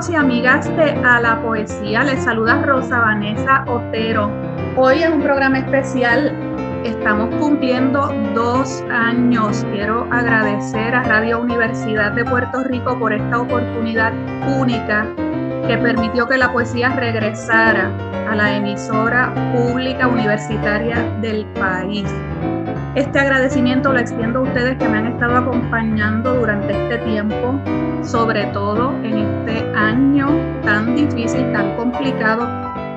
Amigos y amigas de A la Poesía, les saluda Rosa Vanessa Otero. Hoy en un programa especial estamos cumpliendo dos años. Quiero agradecer a Radio Universidad de Puerto Rico por esta oportunidad única que permitió que la poesía regresara a la emisora pública universitaria del país. Este agradecimiento lo extiendo a ustedes que me han estado acompañando durante este tiempo, sobre todo en este año tan difícil, tan complicado,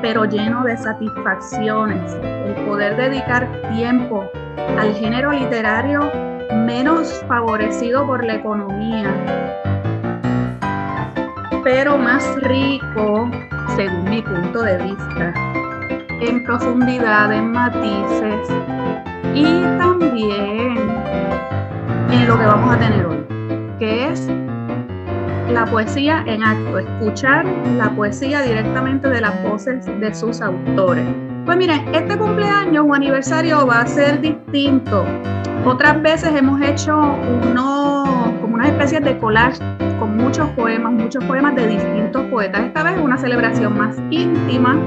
pero lleno de satisfacciones. El poder dedicar tiempo al género literario menos favorecido por la economía, pero más rico, según mi punto de vista, en profundidad, en matices, y también en lo que vamos a tener hoy, que es la poesía en acto, escuchar la poesía directamente de las voces de sus autores. Pues miren, este cumpleaños o aniversario va a ser distinto. Otras veces hemos hecho uno, como una especie de collage con muchos poemas, muchos poemas de distintos poetas. Esta vez una celebración más íntima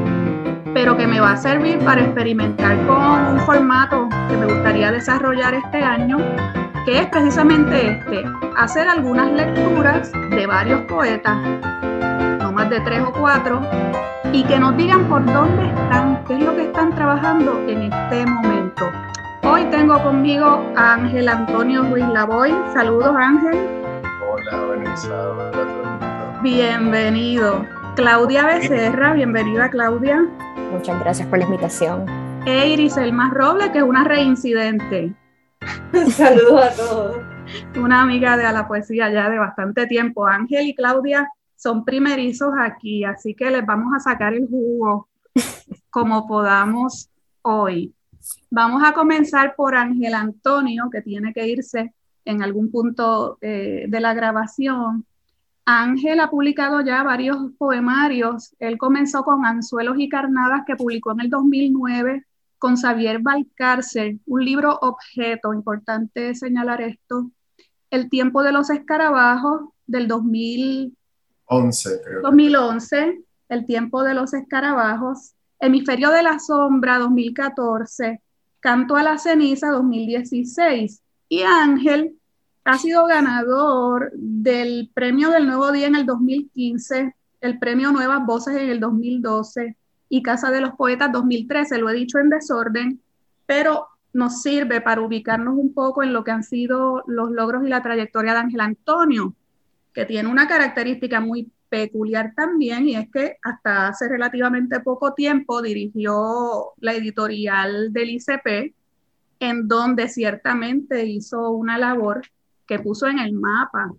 pero que me va a servir para experimentar con un formato que me gustaría desarrollar este año, que es precisamente este, hacer algunas lecturas de varios poetas, no más de tres o cuatro, y que nos digan por dónde están, qué es lo que están trabajando en este momento. Hoy tengo conmigo a Ángel Antonio Ruiz Lavoy. Saludos Ángel. Hola, Vanessa. Hola, Bienvenido. Claudia Becerra, bienvenida Claudia. Muchas gracias por la invitación. E Iris Elmas Roble, que es una reincidente. Saludos a todos. Una amiga de A la Poesía ya de bastante tiempo. Ángel y Claudia son primerizos aquí, así que les vamos a sacar el jugo como podamos hoy. Vamos a comenzar por Ángel Antonio, que tiene que irse en algún punto eh, de la grabación. Ángel ha publicado ya varios poemarios. Él comenzó con Anzuelos y Carnadas que publicó en el 2009 con Xavier Valcárcel, un libro objeto, importante señalar esto. El tiempo de los escarabajos del 2011, creo. 2011, El tiempo de los escarabajos, Hemisferio de la sombra 2014, Canto a la ceniza 2016 y Ángel ha sido ganador del Premio del Nuevo Día en el 2015, el Premio Nuevas Voces en el 2012 y Casa de los Poetas 2013, lo he dicho en desorden, pero nos sirve para ubicarnos un poco en lo que han sido los logros y la trayectoria de Ángel Antonio, que tiene una característica muy peculiar también y es que hasta hace relativamente poco tiempo dirigió la editorial del ICP, en donde ciertamente hizo una labor que puso en el mapa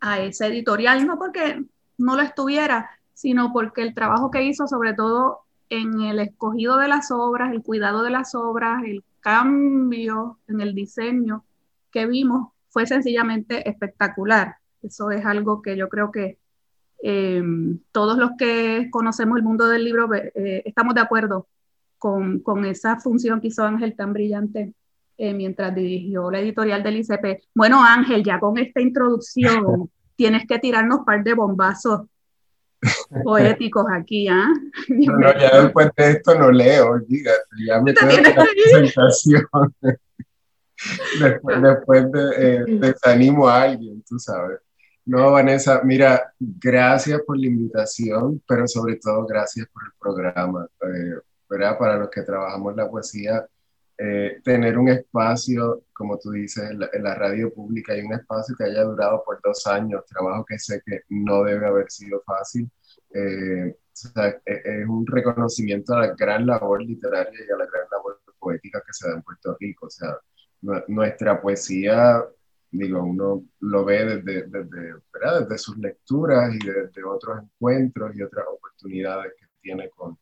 a ese editorial, no porque no lo estuviera, sino porque el trabajo que hizo, sobre todo en el escogido de las obras, el cuidado de las obras, el cambio en el diseño que vimos, fue sencillamente espectacular. Eso es algo que yo creo que eh, todos los que conocemos el mundo del libro eh, estamos de acuerdo con, con, esa función que hizo Ángel tan brillante eh, mientras dirigió la editorial del ICP. Bueno, Ángel, ya con esta introducción, tienes que tirarnos un par de bombazos poéticos aquí, ¿ah? No, no, ya después de esto no leo, dígate, ya me quedo la presentación. después, después de, eh, desanimo a alguien, tú sabes. No, Vanessa, mira, gracias por la invitación, pero sobre todo gracias por el programa. Eh, ¿verdad? Para los que trabajamos la poesía, eh, tener un espacio, como tú dices, en la, radio pública y un espacio que haya durado por dos años, trabajo que sé que no debe haber sido fácil. Eh, e, es un reconocimiento a la gran labor literaria y a la gran labor poética que se da en Puerto Rico. O sea, nuestra poesía digo, uno lo ve desde, desde, desde sus lecturas y desde otros encuentros y otras oportunidades que tiene con,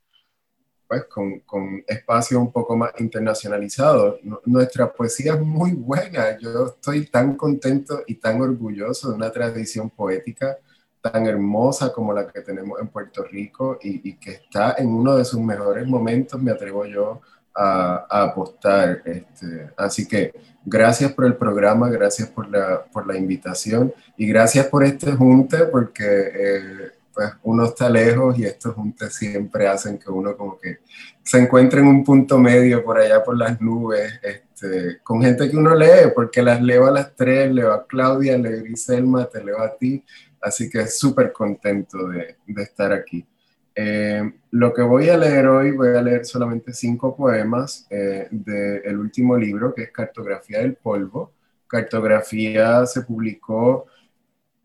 pues, con, con espacios un poco más internacionalizados. Nuestra poesía es muy buena. Yo estoy tan contento y tan orgulloso de una tradición poética tan hermosa como la que tenemos en Puerto Rico y, y que está en uno de sus mejores momentos, me atrevo yo a, apostar. Este, así que gracias por el programa, gracias por la, por la invitación y gracias por este junte porque eh, pues uno está lejos y estos juntes siempre hacen que uno como que se encuentre en un punto medio por allá por las nubes, este, con gente que uno lee, porque las leo a las tres, leo a Claudia, leo a Griselma, te leo a ti, así que súper contento de, de estar aquí. Eh, lo que voy a leer hoy, voy a leer solamente cinco poemas eh, del último libro, que es Cartografía del Polvo. Cartografía se publicó,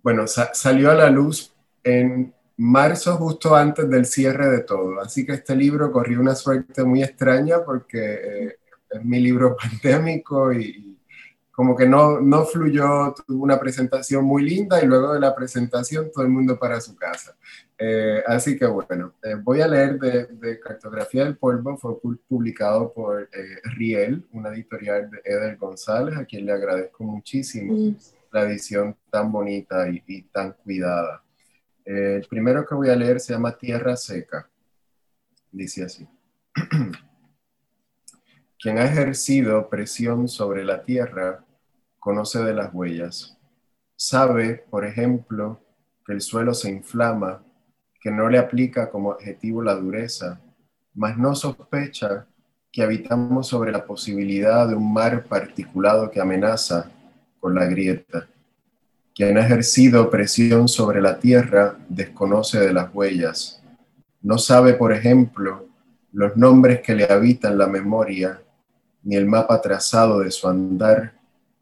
bueno, salió a la luz en marzo, justo antes del cierre de todo. Así que este libro corrió una suerte muy extraña porque eh, es mi libro pandémico y, como que no, no fluyó, tuvo una presentación muy linda y luego de la presentación todo el mundo para su casa. Eh, así que bueno, eh, voy a leer de, Cartografía del Polvo, fue publicado por eh, Riel, una editorial de Eder González, a quien le agradezco muchísimo mm. la edición tan bonita y, y tan cuidada. El primero que voy a leer se llama Tierra Seca. Dice así. Quien ha ejercido presión sobre la tierra conoce de las huellas. Sabe, por ejemplo, que el suelo se inflama, que no le aplica como adjetivo la dureza, mas no sospecha que habitamos sobre la posibilidad de un mar particulado que amenaza con la grieta. Quien ha ejercido presión sobre la tierra desconoce de las huellas. No sabe, por ejemplo, los nombres que le habitan la memoria ni el mapa trazado de su andar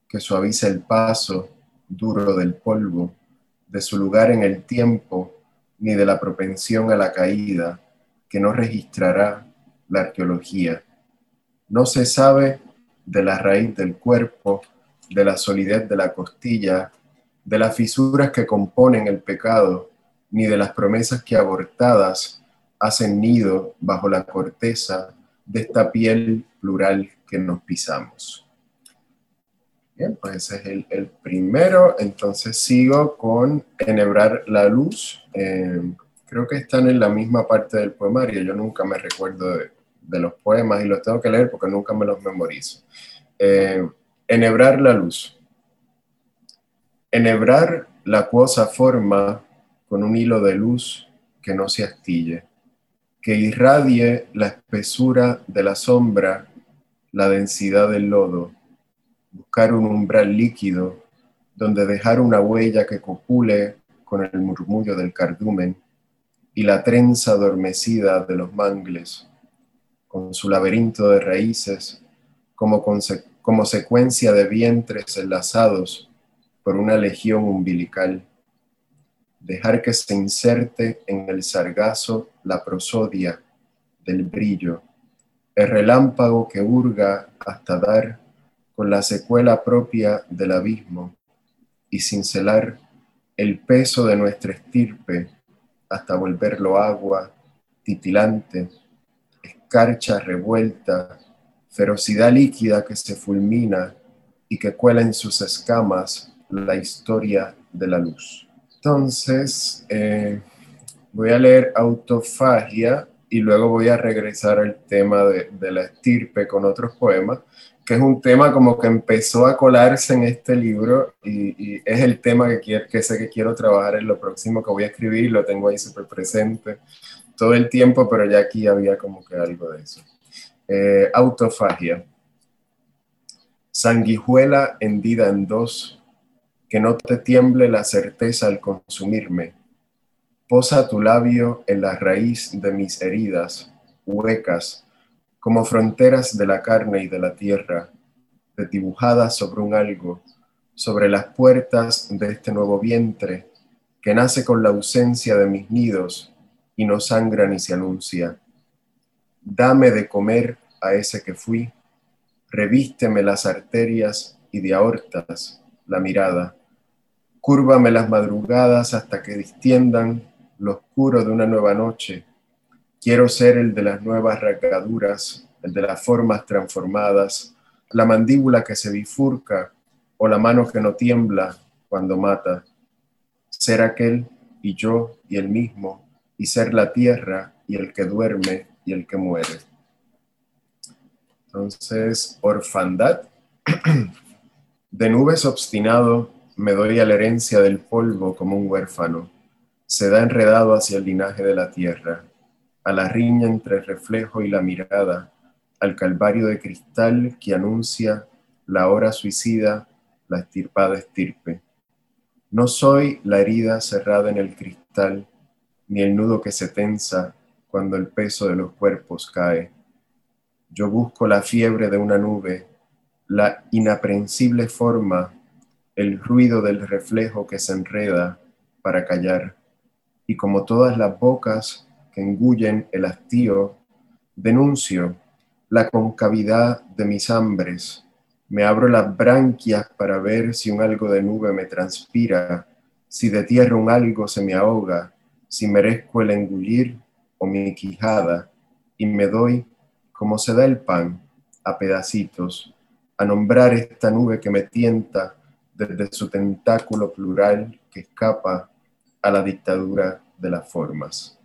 que suaviza el paso duro del polvo, de su lugar en el tiempo, ni de la propensión a la caída que no registrará la arqueología. No se sabe de la raíz del cuerpo, de la solidez de la costilla, de las fisuras que componen el pecado, ni de las promesas que abortadas hacen nido bajo la corteza de esta piel plural que nos pisamos. Bien, pues ese es el, primero. Entonces sigo con Enhebrar la luz. Eh, creo que están en la misma parte del poemario. Yo nunca me recuerdo de, los poemas y los tengo que leer porque nunca me los memorizo. Eh, enhebrar la luz. Enhebrar la acuosa forma con un hilo de luz que no se astille, que irradie la espesura de la sombra la densidad del lodo, buscar un umbral líquido donde dejar una huella que copule con el murmullo del cardumen y la trenza adormecida de los mangles, con su laberinto de raíces, como, como secuencia de vientres enlazados por una legión umbilical. Dejar que se inserte en el sargazo la prosodia del brillo el relámpago que hurga hasta dar con la secuela propia del abismo y cincelar el peso de nuestra estirpe hasta volverlo agua titilante, escarcha revuelta, ferocidad líquida que se fulmina y que cuela en sus escamas la historia de la luz. Entonces, eh, voy a leer Autofagia y luego voy a regresar al tema de, la estirpe con otros poemas que es un tema como que empezó a colarse en este libro y, es el tema que, quiero, que sé que quiero trabajar en lo próximo que voy a escribir, lo tengo ahí súper presente todo el tiempo, pero ya aquí había como que algo de eso. Eh, autofagia. Sanguijuela hendida en dos, que no te tiemble la certeza al consumirme. Posa tu labio en la raíz de mis heridas, huecas, como fronteras de la carne y de la tierra, desdibujadas sobre un algo, sobre las puertas de este nuevo vientre, que nace con la ausencia de mis nidos y no sangra ni se anuncia. Dame de comer a ese que fui, revísteme las arterias y de aortas la mirada, cúrvame las madrugadas hasta que distiendan lo oscuro de una nueva noche Quiero ser el de las nuevas rasgaduras, el de las formas transformadas, la mandíbula que se bifurca o la mano que no tiembla cuando mata. Ser aquel y yo y el mismo, y ser la tierra y el que duerme y el que muere. Entonces, orfandad. De nubes obstinado me doy a la herencia del polvo como un huérfano. Se da enredado hacia el linaje de la tierra a la riña entre el reflejo y la mirada, al calvario de cristal que anuncia la hora suicida, la estirpada estirpe. No soy la herida cerrada en el cristal, ni el nudo que se tensa cuando el peso de los cuerpos cae. Yo busco la fiebre de una nube, la inaprensible forma, el ruido del reflejo que se enreda para callar. Y como todas las bocas, que engullen el hastío, denuncio la concavidad de mis hambres, me abro las branquias para ver si un algo de nube me transpira, si de tierra un algo se me ahoga, si merezco el engullir o mi quijada, y me doy, como se da el pan, a pedacitos, a nombrar esta nube que me tienta desde su tentáculo plural que escapa a la dictadura de las formas.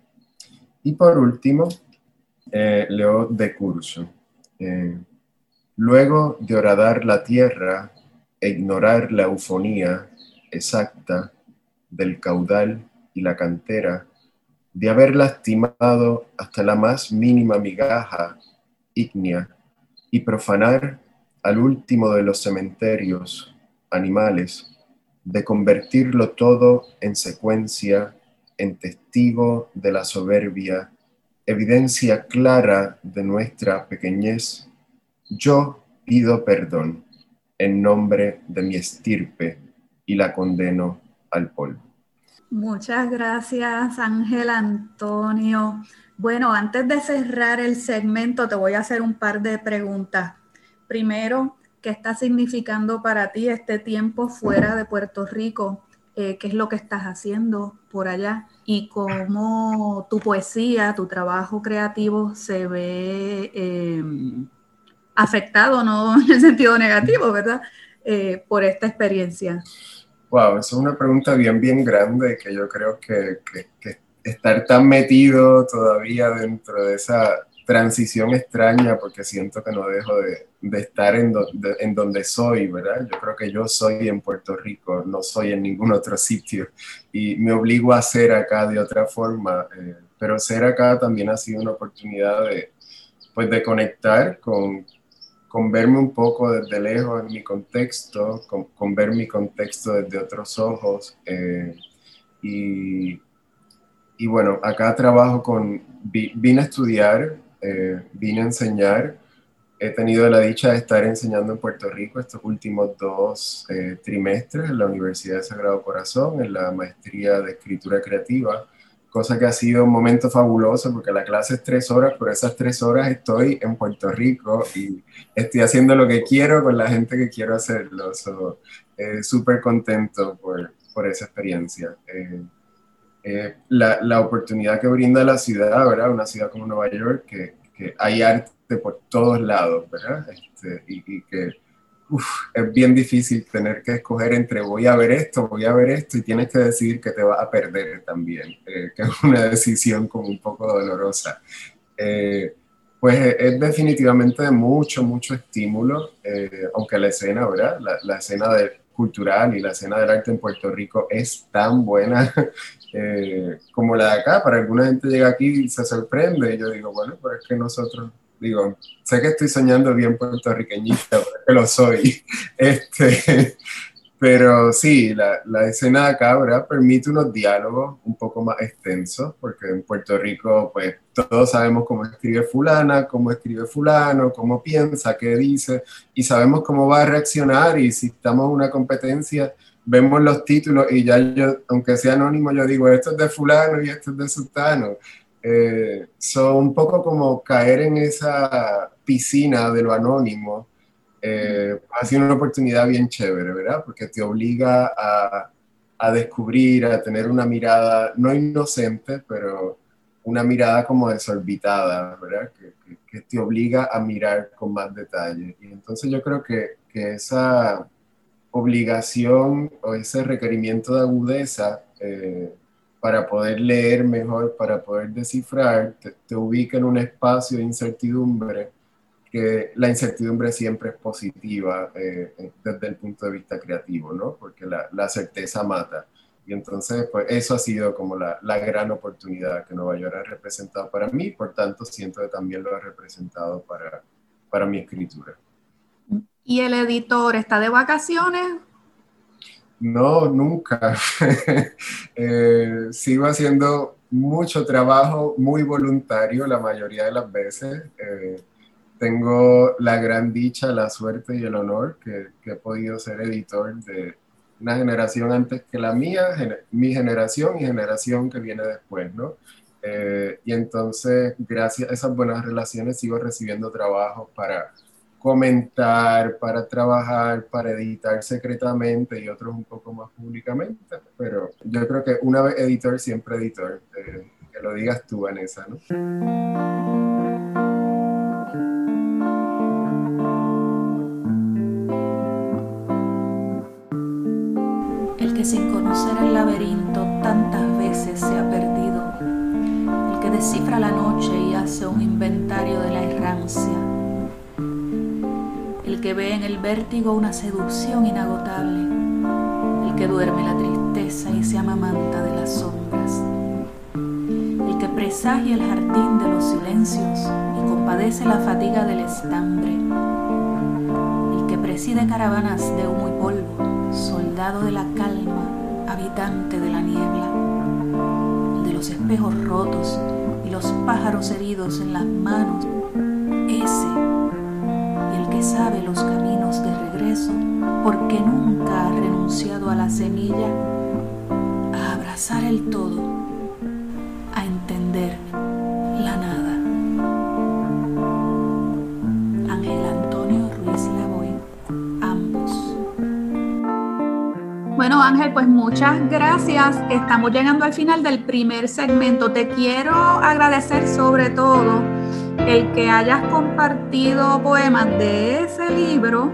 Y por último, eh, leo de curso. Eh, luego de horadar la tierra e ignorar la eufonía exacta del caudal y la cantera, de haber lastimado hasta la más mínima migaja ígnea y profanar al último de los cementerios animales, de convertirlo todo en secuencia en testigo de la soberbia, evidencia clara de nuestra pequeñez, yo pido perdón en nombre de mi estirpe y la condeno al polvo. Muchas gracias, Ángel Antonio. Bueno, antes de cerrar el segmento, te voy a hacer un par de preguntas. Primero, ¿qué está significando para ti este tiempo fuera de Puerto Rico? Eh, qué es lo que estás haciendo por allá y cómo tu poesía, tu trabajo creativo se ve em, afectado, no en el sentido negativo, ¿verdad? Eh, por esta experiencia. Wow, es una pregunta bien, bien grande que yo creo que estar tan metido todavía dentro de esa transición extraña porque siento que no dejo de, de estar en, en, donde soy, ¿verdad? Yo creo que yo soy en Puerto Rico, no soy en ningún otro sitio y me obligo a ser acá de otra forma, eh, pero ser acá también ha sido una oportunidad de, pues, de conectar con, con verme un poco desde lejos en mi contexto, con, con ver mi contexto desde otros ojos eh, y, y bueno, acá trabajo con, vine a estudiar eh, vine a enseñar. He tenido la dicha de estar enseñando en Puerto Rico estos últimos dos eh, trimestres en la Universidad de Sagrado Corazón, en la maestría de escritura creativa, cosa que ha sido un momento fabuloso porque la clase es tres horas, pero esas tres horas estoy en Puerto Rico y estoy haciendo lo que quiero con la gente que quiero hacerlo. Eh, súper contento por, por, esa experiencia. Eh, la, la, oportunidad que brinda la ciudad, ¿verdad? Una ciudad como Nueva York, que, que hay arte por todos lados, ¿verdad? Este, y, que es bien difícil tener que escoger entre voy a ver esto, voy a ver esto, y tienes que decidir que te vas a perder también, eh, que es una decisión como un poco dolorosa. Eh, pues es definitivamente de mucho, mucho estímulo, eh, aunque la escena, ¿verdad? La, la escena cultural y la escena del arte en Puerto Rico es tan buena eh, como la de acá. Para alguna gente llega aquí y se sorprende y yo digo, bueno, pero es que nosotros, digo, sé que estoy soñando bien puertorriqueñista, porque lo soy. Este, pero sí, la, la, escena de acá, ¿verdad? Permite unos diálogos un poco más extensos, porque en Puerto Rico, pues, todos sabemos cómo escribe fulana, cómo escribe fulano, cómo piensa, qué dice, y sabemos cómo va a reaccionar, y si estamos en una competencia, vemos los títulos, y ya yo, aunque sea anónimo, yo digo, esto es de fulano y esto es de sultano. Eh, son un poco como caer en esa piscina de lo anónimo, eh, ha sido una oportunidad bien chévere, ¿verdad? Porque te obliga a, a, descubrir, a tener una mirada, no inocente, pero una mirada como desorbitada, ¿verdad? Que, que, te obliga a mirar con más detalle. Y entonces yo creo que, que esa obligación o ese requerimiento de agudeza eh, para poder leer mejor, para poder descifrar, te, ubica en un espacio de incertidumbre que la incertidumbre siempre es positiva eh, desde el punto de vista creativo, ¿no? Porque la, certeza mata. Y entonces, pues eso ha sido como la, la, gran oportunidad que Nueva York ha representado para mí, por tanto siento que también lo ha representado para, para mi escritura. ¿Y el editor está de vacaciones? No, nunca. eh, sigo haciendo mucho trabajo muy voluntario la mayoría de las veces. Eh, tengo la gran dicha, la suerte y el honor que, he podido ser editor de una generación antes que la mía, mi generación y generación que viene después, ¿no? Eh, y entonces, gracias a esas buenas relaciones, sigo recibiendo trabajo para comentar, para trabajar, para editar secretamente y otros un poco más públicamente. Pero yo creo que una vez editor, siempre editor. Eh, que lo digas tú, Vanessa, ¿no? sin conocer el laberinto tantas veces se ha perdido, el que descifra la noche y hace un inventario de la errancia, el que ve en el vértigo una seducción inagotable, el que duerme la tristeza y se amamanta de las sombras, el que presagia el jardín de los silencios y compadece la fatiga del estambre, el que preside caravanas de humo y polvo, soldado de la calma, habitante de la niebla, el de los espejos rotos y los pájaros heridos en las manos, ese que sabe los caminos de regreso porque nunca ha renunciado a la semilla, a abrazar el todo, a entender la nada. Bueno, Ángel, pues muchas gracias. Estamos llegando al final del primer segmento. Te quiero agradecer sobre todo el que hayas compartido poemas de ese libro,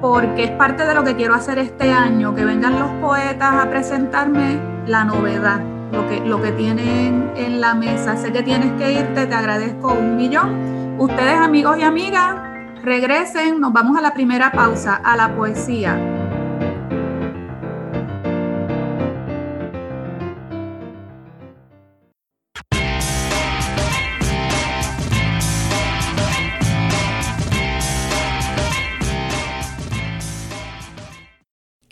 porque es parte de lo que quiero hacer este año, que vengan los poetas a presentarme la novedad, lo que, lo que tienen en la mesa. Sé que tienes que irte, te agradezco un millón. Ustedes, amigos y amigas, regresen, nos vamos a la primera pausa, a la poesía.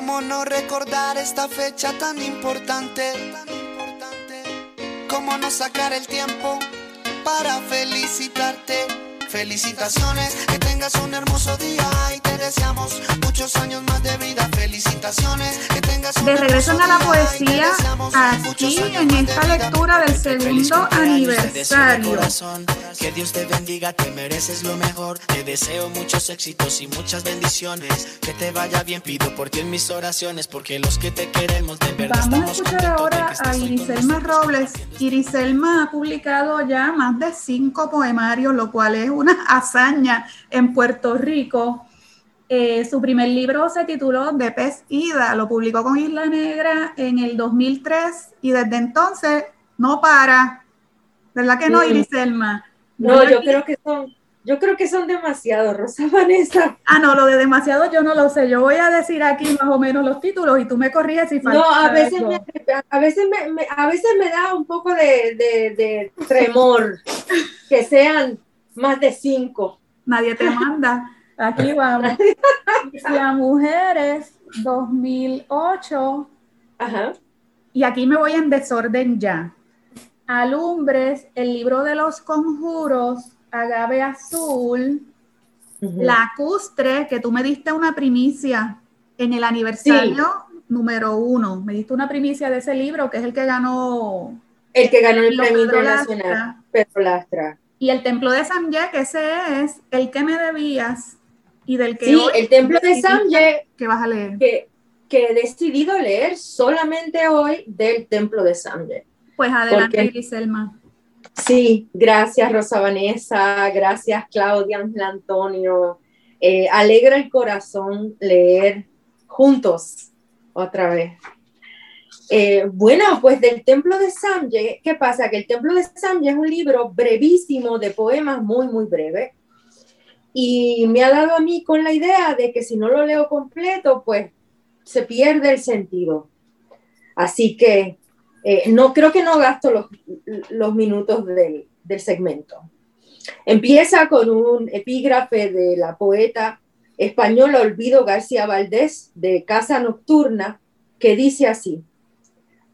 ¿Cómo no recordar esta fecha tan importante? ¿Cómo no sacar el tiempo para felicitarte? Felicitaciones, que tengas un hermoso día y te deseamos muchos años más de vida. Felicitaciones, que tengas un De regreso a la poesía, aquí en esta lectura del segundo aniversario. Que Dios te bendiga, te mereces lo mejor. Te deseo muchos éxitos y muchas bendiciones. Que te vaya bien, pido por ti en mis oraciones, porque los que te queremos de verdad Vamos a escuchar ahora a Iriselma Robles. Iriselma ha publicado ya más de cinco poemarios, lo cual es una hazaña en Puerto Rico. Eh, su primer libro se tituló De Pez Ida, lo publicó con Isla Negra en el 2003 y desde entonces no para. ¿Verdad que no, Mm. Iriselma? No, yo aquí- creo que son, yo creo que son demasiado, Rosa Vanessa. Ah, no, lo de demasiado yo no lo sé. Yo voy a decir aquí más o menos los títulos y tú me corriges si falta. No, a veces me, a veces me, me- a veces me da un poco de, de, de tremor que sean más de cinco. Nadie te manda. Aquí vamos. Las mujeres 2008. Ajá. Y aquí me voy en desorden ya. Alumbres, el libro de los conjuros, Agave Azul, Ujú. Lacustre, que tú me diste una primicia en el aniversario número uno. Me diste una primicia de ese libro, que es el que ganó El que ganó el premio internacional. Pedro Lastra. Y el templo de San Jack, ese es el que me debías y del que Sí, hoy el templo de Samye que vas a leer. que, que he decidido leer solamente hoy del templo de Samye. Pues adelante, Porque- Griselma. Sí, gracias Rosa Vanessa, gracias Claudia Ángel Antonio. Eh, alegra el corazón leer juntos otra vez. Eh, bueno, pues del Templo de Samye, ¿qué pasa? Que el Templo de Samye es un libro brevísimo de poemas muy, muy breve. Y me ha dado a mí con la idea de que si no lo leo completo, pues se pierde el sentido. Así que eh, no creo que no gasto los, minutos del, del segmento. Empieza con un epígrafe de la poeta española Olvido García Valdés de Casa Nocturna que dice así,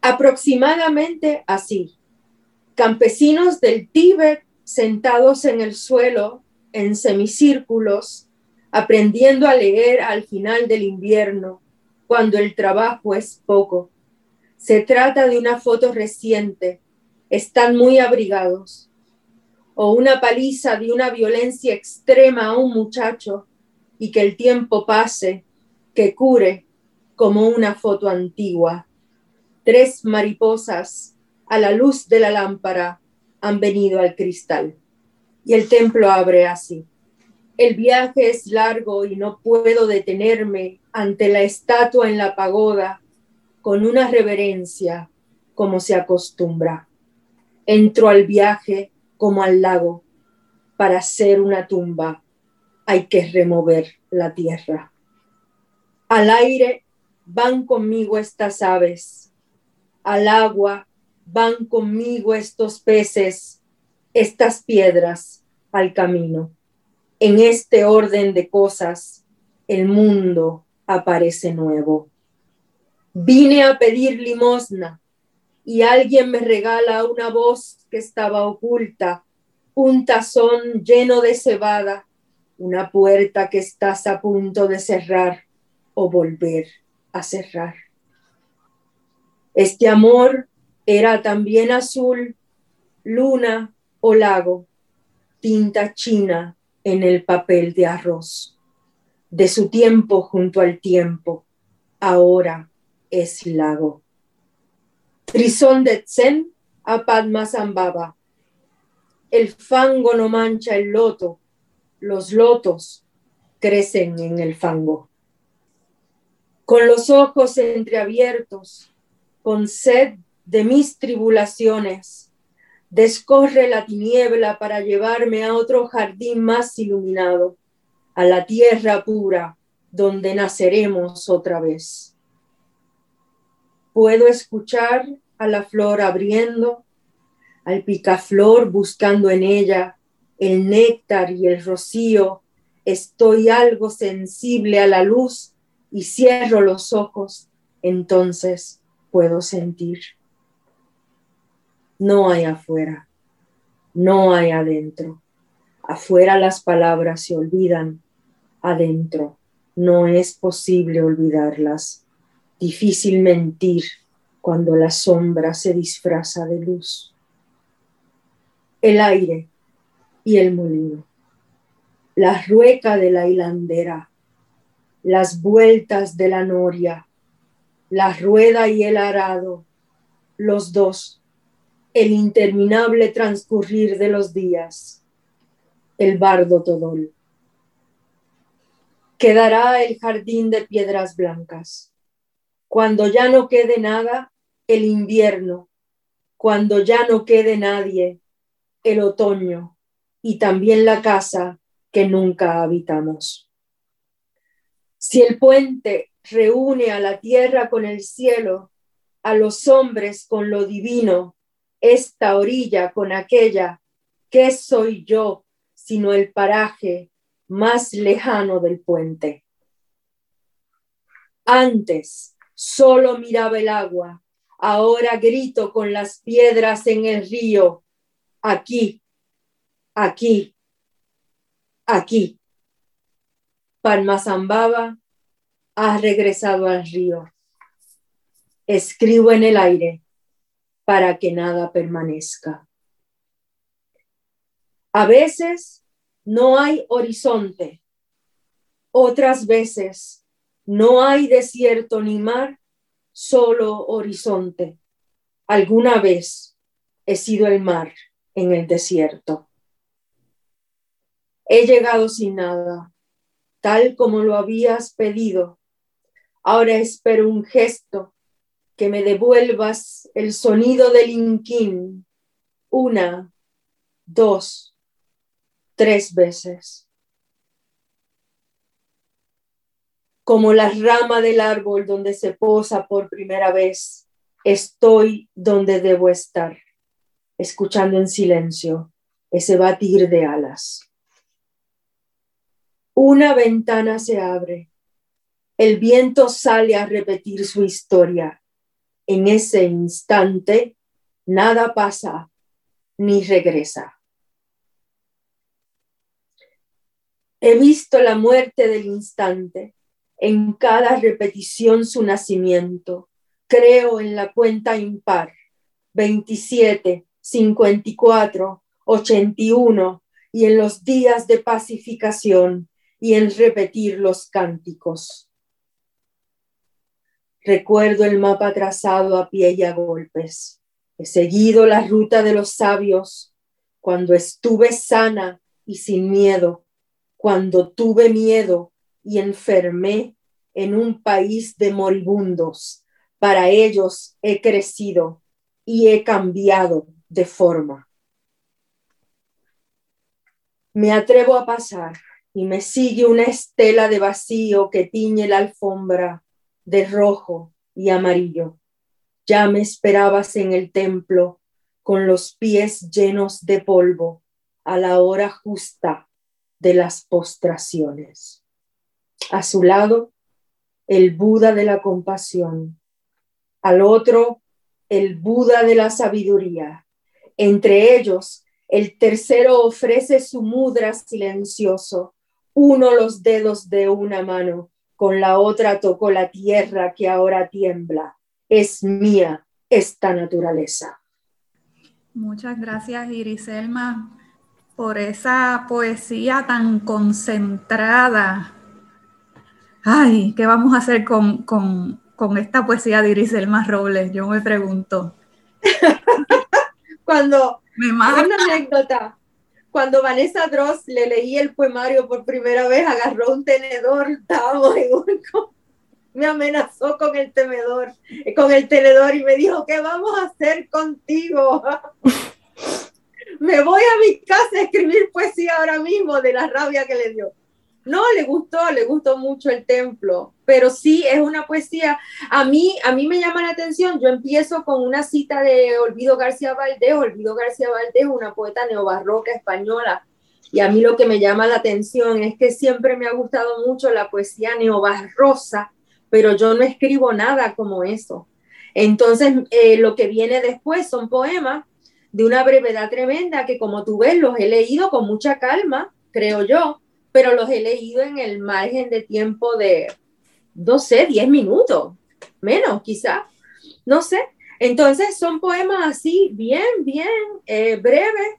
aproximadamente así, campesinos del Tíbet sentados en el suelo en semicírculos, aprendiendo a leer al final del invierno, cuando el trabajo es poco. Se trata de una foto reciente, están muy abrigados, o una paliza de una violencia extrema a un muchacho y que el tiempo pase, que cure como una foto antigua. Tres mariposas a la luz de la lámpara han venido al cristal y el templo abre así. El viaje es largo y no puedo detenerme ante la estatua en la pagoda con una reverencia como se acostumbra. Entro al viaje como al lago. Para hacer una tumba hay que remover la tierra. Al aire van conmigo estas aves. Al agua van conmigo estos peces, estas piedras al camino. En este orden de cosas, el mundo aparece nuevo. Vine a pedir limosna y alguien me regala una voz que estaba oculta, un tazón lleno de cebada, una puerta que estás a punto de cerrar o volver a cerrar. Este amor era también azul, luna o lago, tinta china en el papel de arroz. De su tiempo junto al tiempo, ahora es lago. Trizón de Zen a Padmasambhava. El fango no mancha el loto, los lotos crecen en el fango. Con los ojos entreabiertos, con sed de mis tribulaciones, descorre la tiniebla para llevarme a otro jardín más iluminado, a la tierra pura donde naceremos otra vez. Puedo escuchar a la flor abriendo, al picaflor buscando en ella el néctar y el rocío. Estoy algo sensible a la luz y cierro los ojos, entonces puedo sentir. No hay afuera, no hay adentro. Afuera las palabras se olvidan, adentro no es posible olvidarlas. Difícil mentir cuando la sombra se disfraza de luz. El aire y el molino, la rueca de la hilandera, las vueltas de la noria, la rueda y el arado, los dos, el interminable transcurrir de los días, el bardo todol. Quedará el jardín de piedras blancas. Cuando ya no quede nada, el invierno. Cuando ya no quede nadie, el otoño. Y también la casa que nunca habitamos. Si el puente reúne a la tierra con el cielo, a los hombres con lo divino, esta orilla con aquella, ¿qué soy yo sino el paraje más lejano del puente? Antes solo miraba el agua, ahora grito con las piedras en el río, aquí, aquí, aquí. Palmasambaba ha regresado al río. Escribo en el aire para que nada permanezca. A veces no hay horizonte, otras veces no hay desierto ni mar, solo horizonte. Alguna vez he sido el mar en el desierto. He llegado sin nada, tal como lo habías pedido. Ahora espero un gesto que me devuelvas el sonido del inquín una, dos, tres veces. Como la rama del árbol donde se posa por primera vez, estoy donde debo estar, escuchando en silencio ese batir de alas. Una ventana se abre. El viento sale a repetir su historia. En ese instante, nada pasa ni regresa. He visto la muerte del instante, en cada repetición su nacimiento. Creo en la cuenta impar, 27, 54, 81, y en los días de pacificación, y en repetir los cánticos. Recuerdo el mapa trazado a pie y a golpes. He seguido la ruta de los sabios cuando estuve sana y sin miedo, cuando tuve miedo y enfermé en un país de moribundos. Para ellos he crecido y he cambiado de forma. Me atrevo a pasar y me sigue una estela de vacío que tiñe la alfombra de rojo y amarillo. Ya me esperabas en el templo con los pies llenos de polvo a la hora justa de las postraciones. A su lado, el Buda de la compasión. Al otro, el Buda de la sabiduría. Entre ellos, el tercero ofrece su mudra silencioso uno los dedos de una mano, con la otra tocó la tierra que ahora tiembla. Es mía esta naturaleza. Muchas gracias, Iriselma, por esa poesía tan concentrada. Ay, ¿qué vamos a hacer con, esta poesía de Iriselma Robles? Yo me pregunto. Cuando me mata. una anécdota cuando Vanessa Dross le leí el poemario por primera vez, agarró un tenedor, estábamos en un, me amenazó con el tenedor, con el tenedor y me dijo, ¿qué vamos a hacer contigo? me voy a mi casa a escribir poesía ahora mismo de la rabia que le dio. No, le gustó, le gustó mucho el templo, pero sí es una poesía. A mí, a mí me llama la atención. Yo empiezo con una cita de Olvido García Valdés. Olvido García Valdés, una poeta neobarroca española. Y a mí lo que me llama la atención es que siempre me ha gustado mucho la poesía neobarrosa, pero yo no escribo nada como eso. Entonces, eh, lo que viene después son poemas de una brevedad tremenda que como tú ves los he leído con mucha calma, creo yo, pero los he leído en el margen de tiempo de, no sé, 10 minutos, menos quizá, no sé. Entonces son poemas así, bien, bien eh, breves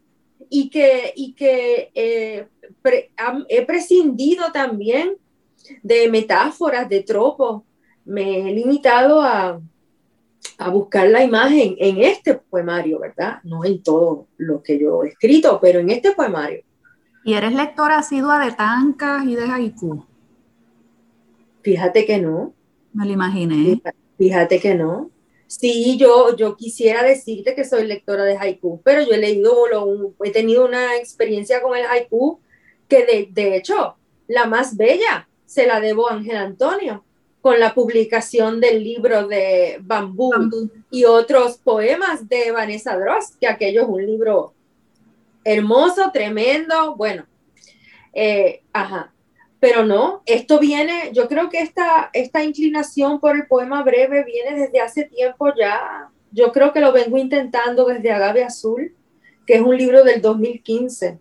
y que, y que eh, he prescindido también de metáforas, de tropos. Me he limitado a, a buscar la imagen en este poemario, ¿verdad? No en todo lo que yo he escrito, pero en este poemario. ¿Y eres lectora asidua de tancas y de haiku? Fíjate que no. Me lo imaginé. Fíjate que no. Sí, yo, yo quisiera decirte que soy lectora de haiku, pero yo he leído, he tenido una experiencia con el haiku que de, de hecho, la más bella se la debo a Ángel Antonio con la publicación del libro de Bambú, y otros poemas de Vanessa Dross, que aquello es un libro hermoso, tremendo, bueno, eh, ajá. Pero no, esto viene, yo creo que esta, esta inclinación por el poema breve viene desde hace tiempo ya. Yo creo que lo vengo intentando desde Agave Azul, que es un libro del 2015.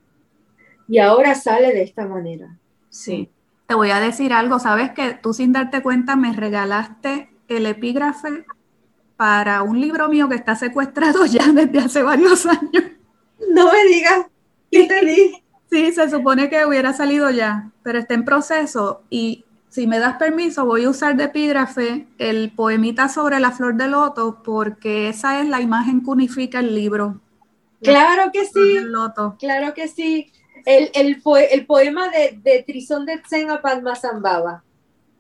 Y ahora sale de esta manera. Sí. Te voy a decir algo, sabes que tú sin darte cuenta me regalaste el epígrafe para un libro mío que está secuestrado ya desde hace varios años. No me digas, ¿qué te di? Sí, se supone que hubiera salido ya, pero está en proceso y si me das permiso voy a usar de epígrafe el poemita sobre la flor de loto porque esa es la imagen que unifica el libro. Claro que sí. Claro que sí el, el, poema de, de Trizón de Tsen a Padmasambhava,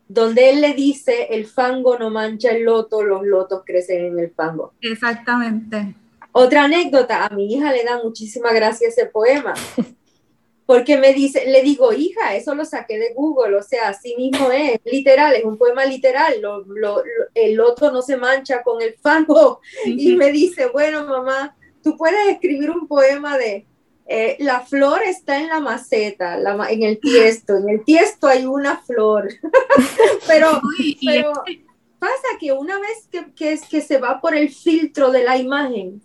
donde él le dice, el fango no mancha el loto, los lotos crecen en el fango. Exactamente. Otra anécdota, a mi hija le da muchísima gracia ese poema, porque me dice, le digo, hija, eso lo saqué de Google, o sea, así mismo es, literal, es un poema literal, el loto no se mancha con el fango, y me dice, bueno, mamá, tú puedes escribir un poema de eh, la flor está en la maceta, en el tiesto. En el tiesto hay una flor. pero, pasa que una vez que, que, que, se va por el filtro de la imagen,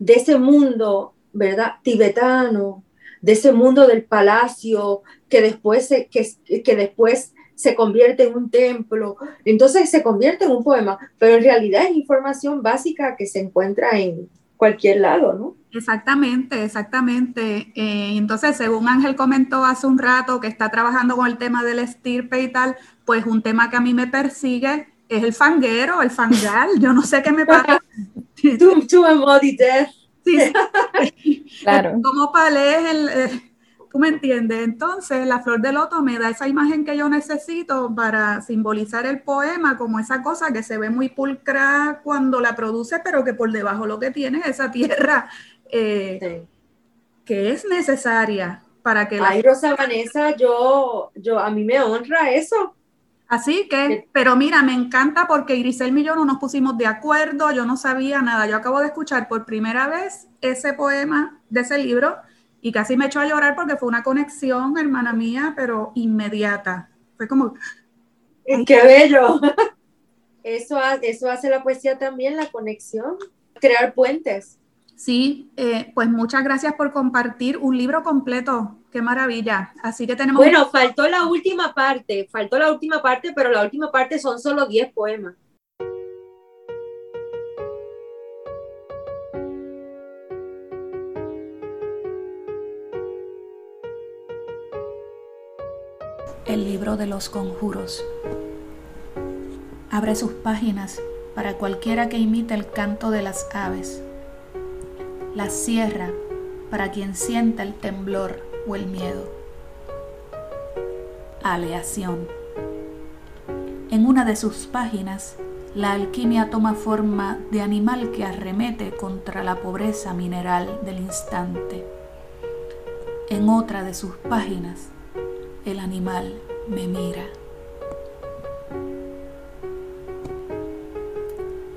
de ese mundo, ¿verdad? Tibetano, de ese mundo del palacio, que después se, que, que después se convierte en un templo, entonces se convierte en un poema, pero en realidad es información básica que se encuentra en cualquier lado, ¿no? Exactamente, exactamente. Eh, entonces, según Ángel comentó hace un rato que está trabajando con el tema del estirpe y tal, pues un tema que a mí me persigue es el fanguero, el fangal. Yo no sé qué me pasa. tú, tú Sí, sí. claro. Como palé es el, eh, ¿Tú me entiendes? Entonces, la flor de loto me da esa imagen que yo necesito para simbolizar el poema como esa cosa que se ve muy pulcra cuando la produce, pero que por debajo lo que tiene es esa tierra eh, que es necesaria para que la... Ay, Rosa Vanessa, yo, yo, a mí me honra eso. Así que, pero mira, me encanta porque Grisel y yo no nos pusimos de acuerdo, yo no sabía nada, yo acabo de escuchar por primera vez ese poema de ese libro y casi me echó a llorar porque fue una conexión, hermana mía, pero inmediata. Fue como... ¡Qué bello! Eso, eso hace la poesía también, la conexión, crear puentes. Sí, eh, pues muchas gracias por compartir un libro completo. Qué maravilla. Así que tenemos... Bueno, faltó la última parte, faltó la última parte, pero la última parte son solo 10 poemas. el libro de los conjuros. Abre sus páginas para cualquiera que imite el canto de las aves. Las cierra para quien sienta el temblor el miedo. Aleación. En una de sus páginas, la alquimia toma forma de animal que arremete contra la pobreza mineral del instante. En otra de sus páginas, el animal me mira.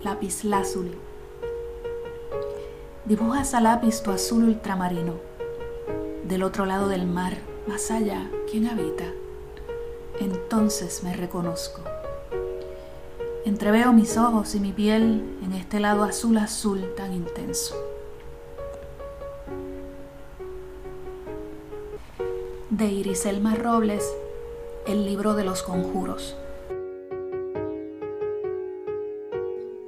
Lápiz lazuli. Dibujas a lápiz tu azul ultramarino del otro lado del mar, más allá, ¿quién habita? Entonces me reconozco. Entreveo mis ojos y mi piel en este lado azul azul tan intenso. De Iriselma Robles, El libro de los conjuros.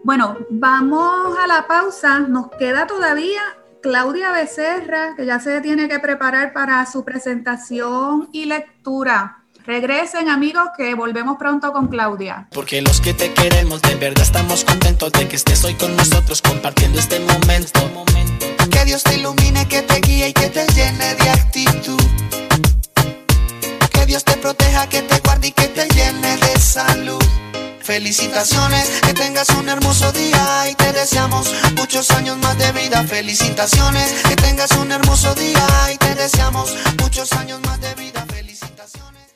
Bueno, vamos a la pausa. Nos queda todavía Claudia Becerra, que ya se tiene que preparar para su presentación y lectura. Regresen amigos que volvemos pronto con Claudia. Porque los que te queremos de verdad estamos contentos de que estés hoy con nosotros compartiendo este momento. Que Dios te ilumine, que te guíe y que te llene de actitud. Que Dios te proteja, que te guarde y que te llene de salud. Felicitaciones, que tengas un hermoso día y te deseamos muchos años más de vida. Felicitaciones, que tengas un hermoso día y te deseamos muchos años más de vida. Felicitaciones.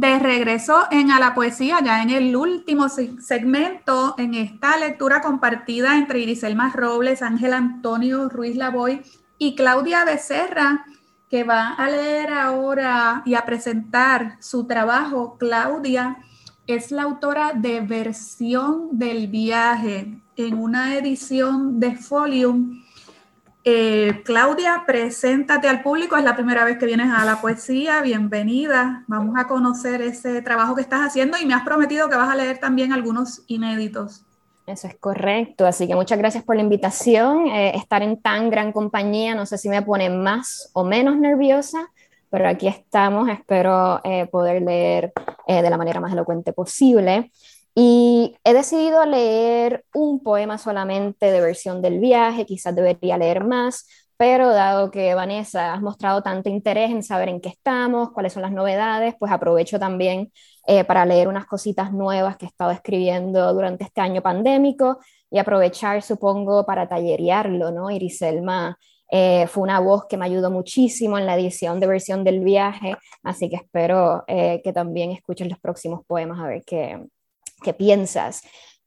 De regreso en A la Poesía, ya en el último segmento, en esta lectura compartida entre Iriselma Robles, Ángel Antonio Ruiz Lavoy y Claudia Becerra, que va a leer ahora y a presentar su trabajo. Claudia es la autora de Versión del Viaje en una edición de Folium eh, Claudia, preséntate al público, es la primera vez que vienes a la poesía, bienvenida. Vamos a conocer ese trabajo que estás haciendo y me has prometido que vas a leer también algunos inéditos. Eso es correcto, así que muchas gracias por la invitación. Eh, estar en tan gran compañía, no sé si me pone más o menos nerviosa, pero aquí estamos, espero eh, poder leer de la manera más elocuente posible. Y he decidido leer un poema solamente de versión del viaje, quizás debería leer más, pero dado que Vanessa has mostrado tanto interés en saber en qué estamos, cuáles son las novedades, pues aprovecho también eh, para leer unas cositas nuevas que he estado escribiendo durante este año pandémico y aprovechar, supongo, para tallerearlo, ¿no? Iriselma eh, fue una voz que me ayudó muchísimo en la edición de versión del viaje, así que espero eh, que también escuchen los próximos poemas a ver qué, qué piensas.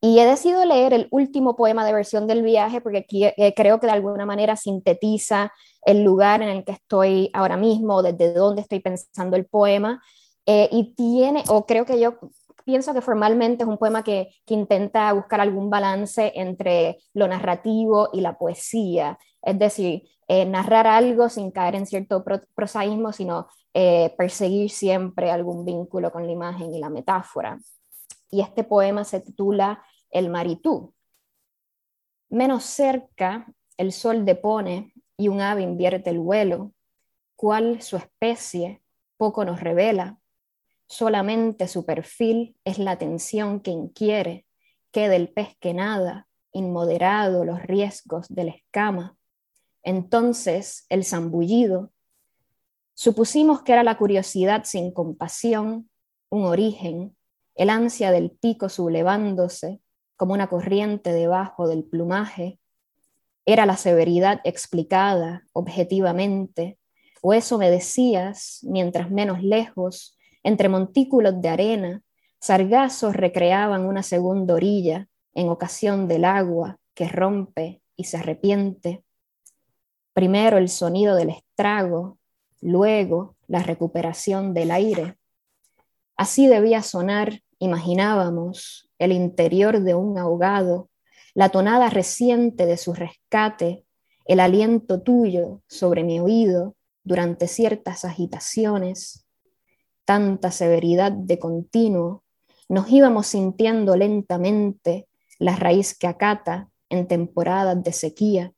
Y he decidido leer el último poema de versión del viaje porque eh, creo que de alguna manera sintetiza el lugar en el que estoy ahora mismo, desde dónde estoy pensando el poema. Eh, y tiene, o creo que yo pienso que formalmente es un poema que, que, intenta buscar algún balance entre lo narrativo y la poesía. Es decir, eh, narrar algo sin caer en cierto prosaísmo, sino perseguir siempre algún vínculo con la imagen y la metáfora y este poema se titula El Maritú. Menos cerca el sol depone y un ave invierte el vuelo, cual su especie poco nos revela, solamente su perfil es la tensión que inquiere, que del pez que nada, inmoderado los riesgos de la escama. Entonces el zambullido, supusimos que era la curiosidad sin compasión, un origen, el ansia del pico sublevándose como una corriente debajo del plumaje, era la severidad explicada objetivamente, o eso me decías mientras menos lejos, entre montículos de arena, sargazos recreaban una segunda orilla en ocasión del agua que rompe y se arrepiente. Primero el sonido del estrago, luego la recuperación del aire. Así debía sonar imaginábamos el interior de un ahogado, la tonada reciente de su rescate, el aliento tuyo sobre mi oído durante ciertas agitaciones, tanta severidad de continuo, nos íbamos sintiendo lentamente la raíz que acata en temporadas de sequía.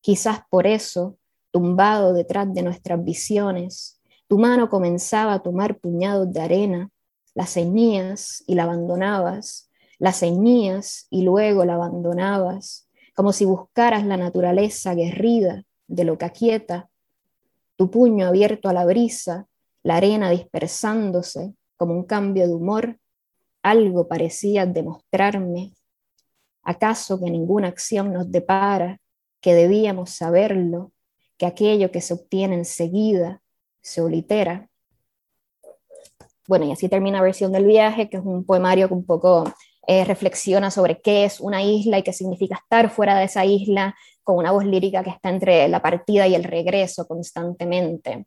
Quizás por eso, tumbado detrás de nuestras visiones, tu mano comenzaba a tomar puñados de arena la ceñías y la abandonabas, la ceñías y luego la abandonabas, como si buscaras la naturaleza aguerrida de lo que aquieta, tu puño abierto a la brisa, la arena dispersándose como un cambio de humor, algo parecía demostrarme. ¿Acaso que ninguna acción nos depara, que debíamos saberlo, que aquello que se obtiene enseguida se olitera? Bueno, y así termina versión del viaje, que es un poemario que un poco eh, reflexiona sobre qué es una isla y qué significa estar fuera de esa isla, con una voz lírica que está entre la partida y el regreso constantemente.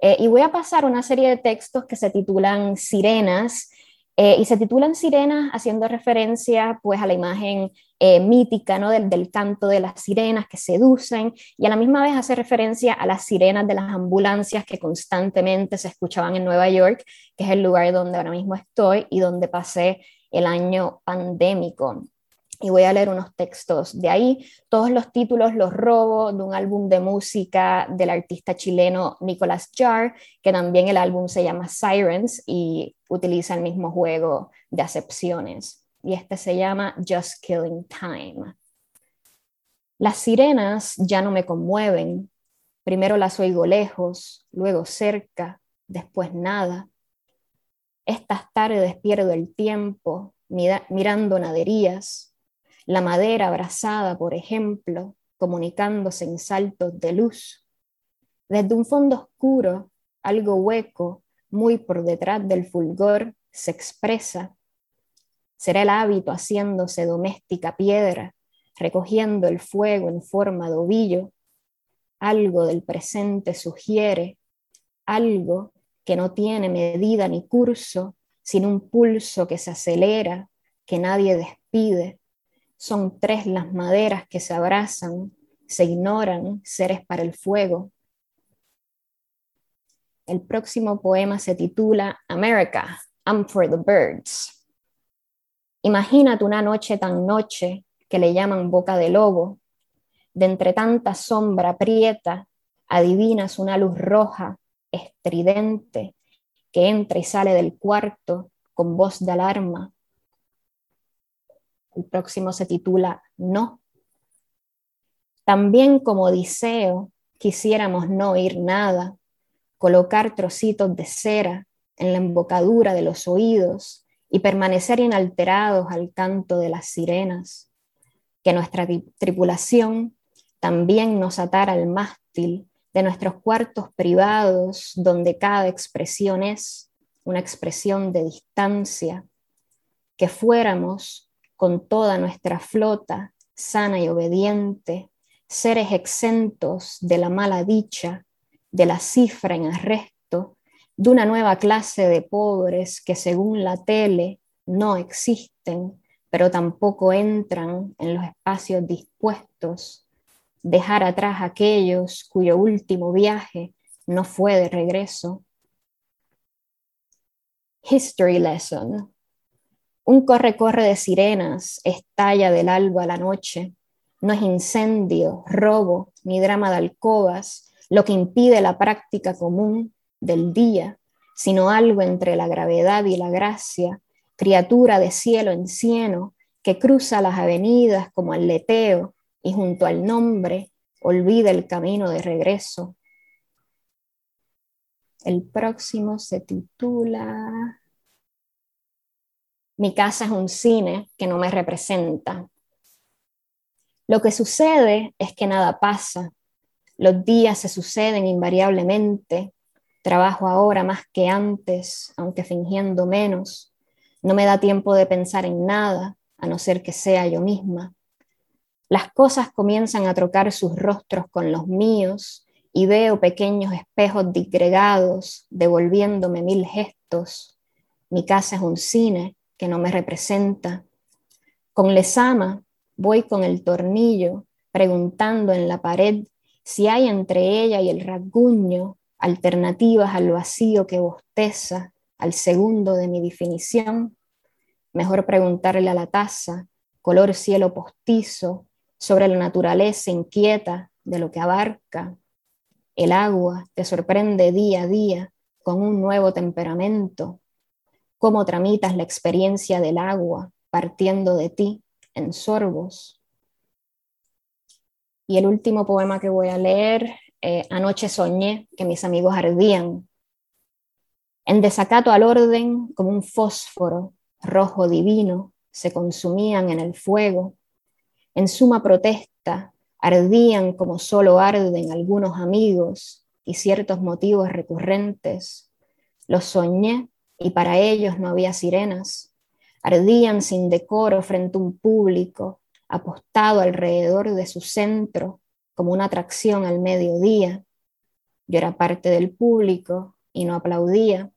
Eh, y voy a pasar una serie de textos que se titulan Sirenas, eh, y se titulan Sirenas haciendo referencia pues a la imagen eh, mítica ¿no? del, del, canto de las sirenas que seducen y a la misma vez hace referencia a las sirenas de las ambulancias que constantemente se escuchaban en Nueva York, que es el lugar donde ahora mismo estoy y donde pasé el año pandémico y voy a leer unos textos de ahí. Todos los títulos los robo de un álbum de música del artista chileno Nicolas Jar, que también el álbum se llama Sirens y utiliza el mismo juego de acepciones. Y este se llama Just Killing Time. Las sirenas ya no me conmueven. Primero las oigo lejos, luego cerca, después nada. Estas tardes pierdo el tiempo mirando naderías, la madera abrazada, por ejemplo, comunicándose en saltos de luz. Desde un fondo oscuro, algo hueco, muy por detrás del fulgor, se expresa. Será el hábito haciéndose doméstica piedra, recogiendo el fuego en forma de ovillo. Algo del presente sugiere, algo que no tiene medida ni curso, sin un pulso que se acelera, que nadie despide, son tres las maderas que se abrazan, se ignoran, seres para el fuego. El próximo poema se titula America, I'm for the Birds. Imagínate una noche tan noche que le llaman boca de lobo. De entre tanta sombra prieta, adivinas una luz roja, estridente, que entra y sale del cuarto con voz de alarma, el próximo se titula No. También como Odiseo, quisiéramos no oír nada, colocar trocitos de cera en la embocadura de los oídos y permanecer inalterados al canto de las sirenas. Que nuestra tripulación también nos atara al mástil de nuestros cuartos privados, donde cada expresión es una expresión de distancia, que fuéramos con toda nuestra flota sana y obediente, seres exentos de la mala dicha, de la cifra en arresto, de una nueva clase de pobres que según la tele no existen, pero tampoco entran en los espacios dispuestos, dejar atrás aquellos cuyo último viaje no fue de regreso. History Lesson un corre-corre de sirenas estalla del alba a la noche. No es incendio, robo ni drama de alcobas lo que impide la práctica común del día, sino algo entre la gravedad y la gracia, criatura de cielo en cieno que cruza las avenidas como leteo y junto al nombre olvida el camino de regreso. El próximo se titula mi casa es un cine que no me representa. Lo que sucede es que nada pasa. Los días se suceden invariablemente. Trabajo ahora más que antes, aunque fingiendo menos. No me da tiempo de pensar en nada, a no ser que sea yo misma. Las cosas comienzan a trocar sus rostros con los míos y veo pequeños espejos disgregados devolviéndome mil gestos. Mi casa es un cine que no me representa. Con Lesama voy con el tornillo preguntando en la pared si hay entre ella y el rasguño alternativas al vacío que bosteza al segundo de mi definición. Mejor preguntarle a la taza, color cielo postizo, sobre la naturaleza inquieta de lo que abarca. El agua te sorprende día a día con un nuevo temperamento, cómo tramitas la experiencia del agua partiendo de ti en sorbos. Y el último poema que voy a leer, eh, Anoche soñé que mis amigos ardían. En desacato al orden, como un fósforo rojo divino, se consumían en el fuego, en suma protesta, ardían como solo arden algunos amigos y ciertos motivos recurrentes. Los soñé y para ellos no había sirenas. Ardían sin decoro frente a un público apostado alrededor de su centro como una atracción al mediodía. Yo era parte del público y no aplaudía.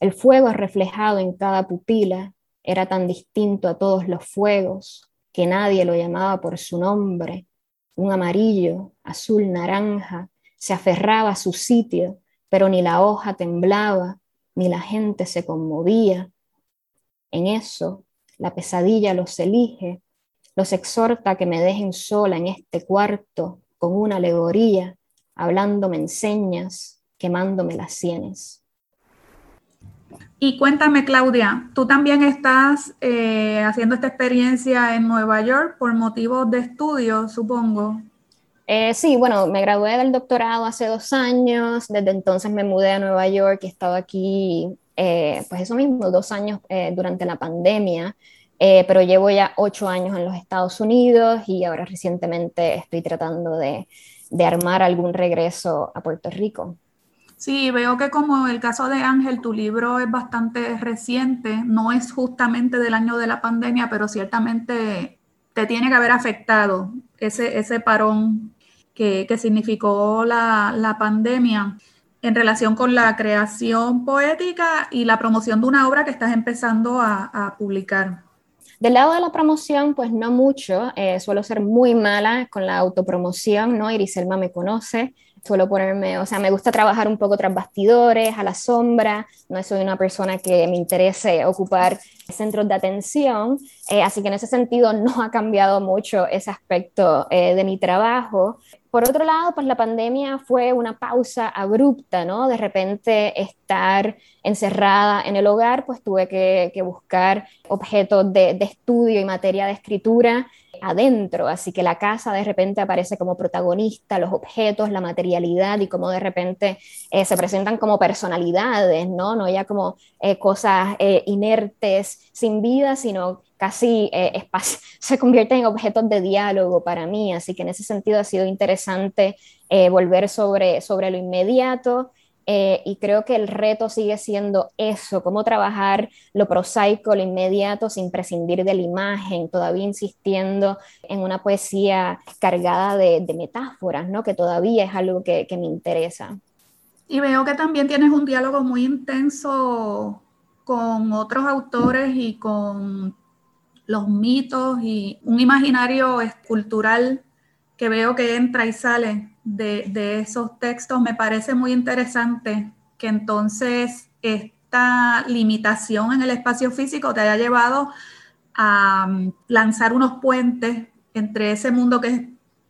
El fuego reflejado en cada pupila era tan distinto a todos los fuegos que nadie lo llamaba por su nombre. Un amarillo, azul, naranja, se aferraba a su sitio, pero ni la hoja temblaba, ni la gente se conmovía. En eso, la pesadilla los elige, los exhorta a que me dejen sola en este cuarto con una alegoría, hablándome en señas, quemándome las sienes. Y cuéntame, Claudia, tú también estás eh, haciendo esta experiencia en Nueva York por motivos de estudio, supongo. Eh, sí, bueno, me gradué del doctorado hace dos años, desde entonces me mudé a Nueva York y he estado aquí, eh, pues eso mismo, dos años durante la pandemia, pero llevo ya ocho años en los Estados Unidos y ahora recientemente estoy tratando de armar algún regreso a Puerto Rico. Sí, veo que como el caso de Ángel, tu libro es bastante reciente, no es justamente del año de la pandemia, pero ciertamente te tiene que haber afectado ese parón que, significó la, pandemia en relación con la creación poética y la promoción de una obra que estás empezando a, publicar. Del lado de la promoción, pues no mucho, eh, suelo ser muy mala con la autopromoción, ¿no? Iriselma me conoce, suelo ponerme, o sea, me gusta trabajar un poco tras bastidores, a la sombra, no soy una persona que me interese ocupar centros de atención, eh, así que en ese sentido no ha cambiado mucho ese aspecto eh, de mi trabajo. Por otro lado, pues la pandemia fue una pausa abrupta, ¿no? De repente estar encerrada en el hogar, pues tuve que, buscar objetos de, estudio y materia de escritura adentro, así que la casa de repente aparece como protagonista, los objetos, la materialidad y como de repente eh, se presentan como personalidades, ¿no? No ya como eh, cosas eh, inertes, sin vida, sino casi se convierten en objetos de diálogo para mí, así que en ese sentido ha sido interesante volver sobre, sobre lo inmediato eh, y creo que el reto sigue siendo eso, cómo trabajar lo prosaico, lo inmediato, sin prescindir de la imagen, todavía insistiendo en una poesía cargada de, metáforas, ¿no? que todavía es algo que, que me interesa. Y veo que también tienes un diálogo muy intenso con otros autores y con los mitos y un imaginario cultural que veo que entra y sale de, esos textos, me parece muy interesante que entonces esta limitación en el espacio físico te haya llevado a mm, lanzar unos puentes entre ese mundo que es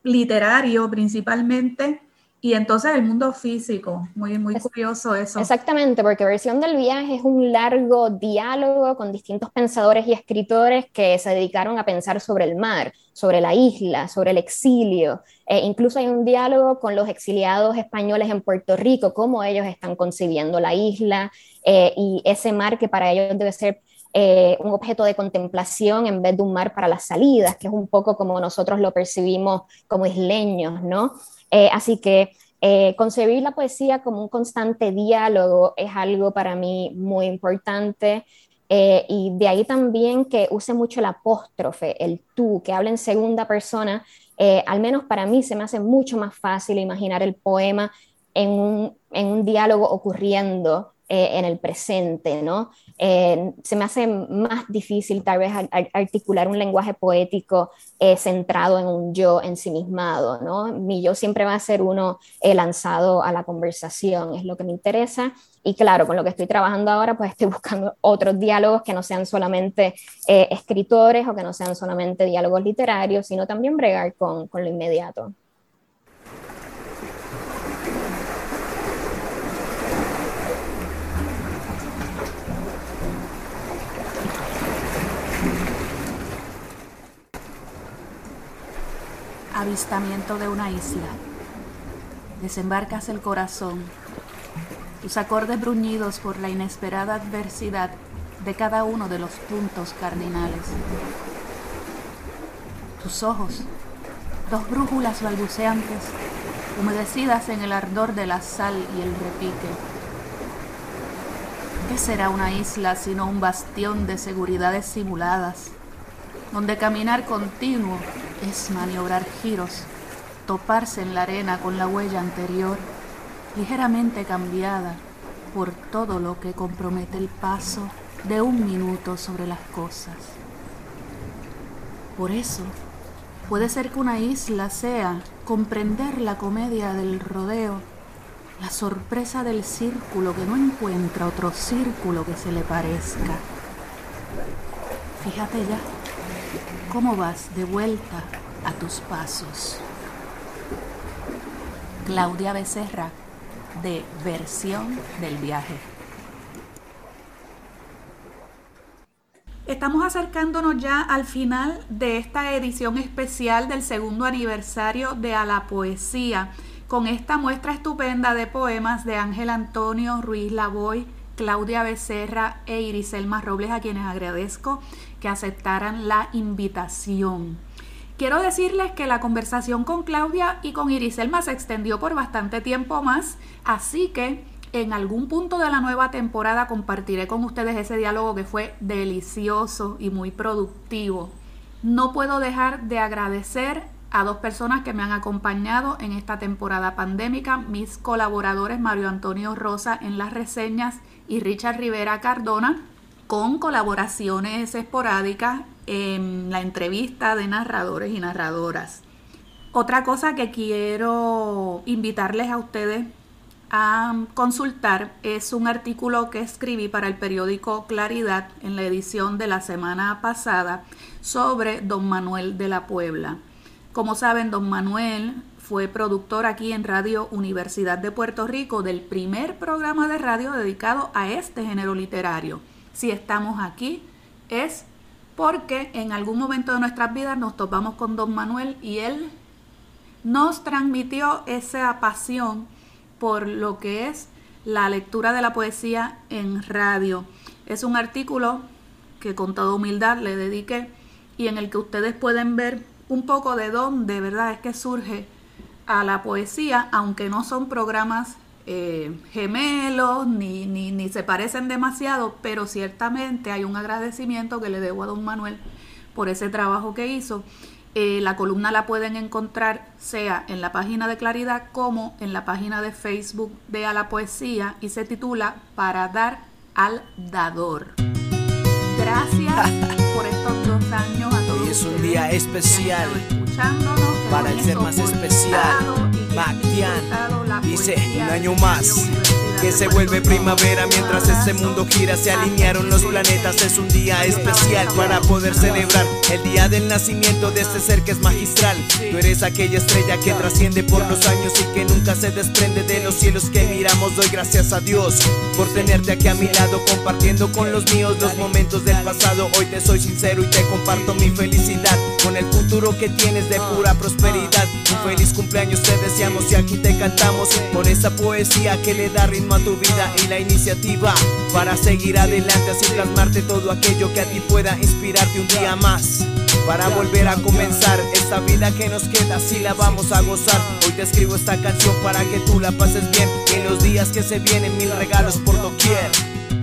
literario principalmente y entonces el mundo físico, muy, muy curioso eso. Exactamente, porque Versión del Viaje es un largo diálogo con distintos pensadores y escritores que se dedicaron a pensar sobre el mar, sobre la isla, sobre el exilio. E incluso hay un diálogo con los exiliados españoles en Puerto Rico, cómo ellos están concibiendo la isla eh, y ese mar que para ellos debe ser eh, un objeto de contemplación en vez de un mar para las salidas, que es un poco como nosotros lo percibimos como isleños, ¿no? Eh, así que eh, concebir la poesía como un constante diálogo es algo para mí muy importante. Eh, y de ahí también que use mucho el apóstrofe, el tú, que hable en segunda persona, al menos para mí se me hace mucho más fácil imaginar el poema en un, en un diálogo ocurriendo en el presente, ¿no? Eh, se me hace más difícil tal vez articular un lenguaje poético eh, centrado en un yo ensimismado, ¿no? Mi yo siempre va a ser uno eh, lanzado a la conversación, es lo que me interesa. Y claro, con lo que estoy trabajando ahora, pues estoy buscando otros diálogos que no sean solamente escritores o que no sean solamente diálogos literarios, sino también bregar con, con lo inmediato. Avistamiento de una isla. Desembarcas el corazón, tus acordes bruñidos por la inesperada adversidad de cada uno de los puntos cardinales. tus ojos, dos brújulas balbuceantes, humedecidas en el ardor de la sal y el repique. ¿Qué será una isla sino un bastión de seguridades simuladas, donde caminar continuo es maniobrar giros, toparse en la arena con la huella anterior, ligeramente cambiada por todo lo que compromete el paso de un minuto sobre las cosas? Por eso, puede ser que una isla sea comprender la comedia del rodeo, la sorpresa del círculo que no encuentra otro círculo que se le parezca. Fíjate ya cómo vas de vuelta a tus pasos. Claudia Becerra, de Versión del Viaje. Estamos acercándonos ya al final de esta edición especial del segundo aniversario de A la Poesía, con esta muestra estupenda de poemas de Ángel Antonio Ruiz Lavoy, Claudia Becerra e Iriselma Robles, a quienes agradezco que aceptaran la invitación. Quiero decirles que la conversación con Claudia y con Iriselma se extendió por bastante tiempo más, así que en algún punto de la nueva temporada compartiré con ustedes ese diálogo que fue delicioso y muy productivo. No puedo dejar de agradecer a dos personas que me han acompañado en esta temporada pandémica, mis colaboradores Mario Antonio Rosa en las reseñas y Richard Rivera Cardona, con colaboraciones esporádicas en la entrevista de narradores y narradoras. Otra cosa que quiero invitarles a ustedes a consultar es un artículo que escribí para el periódico Claridad en la edición de la semana pasada sobre don Manuel de la Puebla. Como saben, don Manuel fue productor aquí en Radio Universidad de Puerto Rico del primer programa de radio dedicado a este género literario. Si estamos aquí es porque en algún momento de nuestras vidas nos topamos con don Manuel y él nos transmitió esa pasión por lo que es la lectura de la poesía en radio. Es un artículo que con toda humildad le dediqué y en el que ustedes pueden ver un poco de dónde, ¿verdad? Es que surge a la poesía, aunque no son programas eh, gemelos ni, ni, ni se parecen demasiado, pero ciertamente hay un agradecimiento que le debo a don Manuel por ese trabajo que hizo eh, la columna la pueden encontrar sea en la página de Claridad como en la página de Facebook de A la Poesía y se titula Para dar al dador. Gracias años a todos. Hoy es un día especial para el ser más especial. Mactian dice un año más que se vuelve primavera mientras este mundo gira. Se alinearon los planetas, es un día especial para poder celebrar el día del nacimiento de este ser que es magistral. Tú eres aquella estrella que trasciende por los años y que nunca se desprende de los cielos que miramos. Doy gracias a Dios por tenerte aquí a mi lado, compartiendo con los míos los momentos del pasado. Hoy te soy sincero y te comparto mi felicidad con el futuro que tienes de pura prosperidad. Un feliz cumpleaños te deseamos y aquí te cantamos con esa poesía que le da ritmo a tu vida y la iniciativa para seguir adelante, así plasmarte todo aquello que a ti pueda inspirarte un día más. Para volver a comenzar esta vida que nos queda, si la vamos a gozar. Hoy te escribo esta canción para que tú la pases bien. en los días que se vienen, mil regalos por doquier.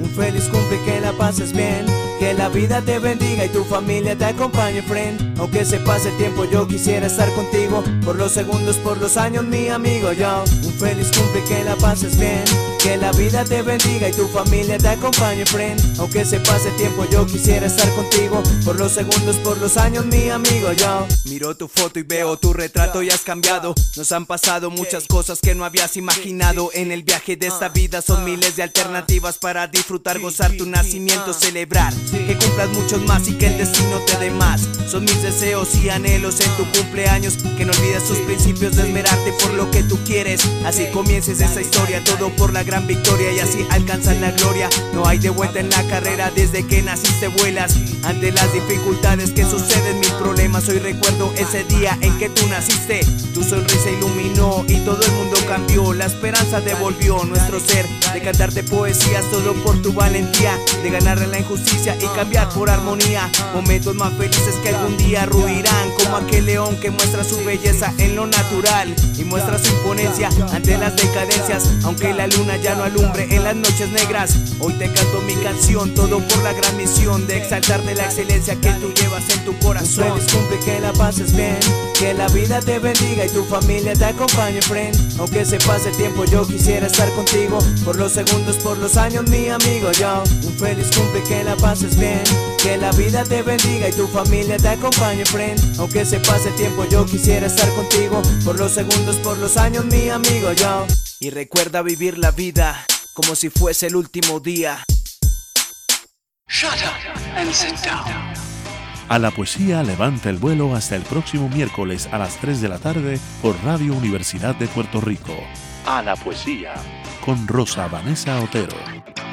Un feliz cumple, que la pases bien. Que la vida te bendiga y tu familia te acompañe, friend. Aunque se pase el tiempo, yo quisiera estar contigo. Por los segundos, por los años, mi amigo, yo. Un feliz cumple, que la pases bien. Que la vida te bendiga y tu familia te acompañe, friend. Aunque se pase el tiempo, yo quisiera estar contigo. Por los segundos, por los años, mi amigo, yo. Miro tu foto y veo tu retrato y has cambiado. Nos han pasado muchas cosas que no habías imaginado. En el viaje de esta vida son miles de alternativas para disfrutar, gozar tu nacimiento, celebrar. Que cumplas muchos más y que el destino te dé más. Son mis deseos y anhelos en tu cumpleaños. Que no olvides tus principios de esmerarte por lo que tú quieres. Así comiences esa historia, todo por la gran victoria y así alcanzan la gloria. No hay de vuelta en la carrera desde que naciste vuelas. Ante las dificultades que suceden, mis problemas, hoy recuerdo ese día en que tú naciste. Tu sonrisa iluminó y todo el mundo cambió. La esperanza devolvió nuestro ser de cantarte poesías todo por tu valentía de ganarle la injusticia y cambiar por armonía. Momentos más felices que algún día ruirán, como aquel león que muestra su belleza en lo natural y muestra su imponencia ante las decadencias. Aunque la luna ya no alumbre en las noches negras, hoy te canto mi canción, todo por la gran misión de exaltarte la excelencia que tú llevas en tu corazón. Feliz cumple, que la pases bien, que la vida te bendiga y tu familia te acompañe, friend. Aunque se pase el tiempo, yo quisiera estar contigo por los segundos, por los años, mi amigo. Yo, un feliz cumple, que la pases bien, que la vida te bendiga y tu familia te acompañe, friend. Aunque se pase el tiempo, yo quisiera estar contigo por los segundos, por los años, mi amigo. Yo, y recuerda vivir la vida como si fuese el último día. Shut up and sit down. A la poesía levanta el vuelo hasta el próximo miércoles a las 3 de la tarde por Radio Universidad de Puerto Rico. A la poesía con Rosa Vanessa Otero.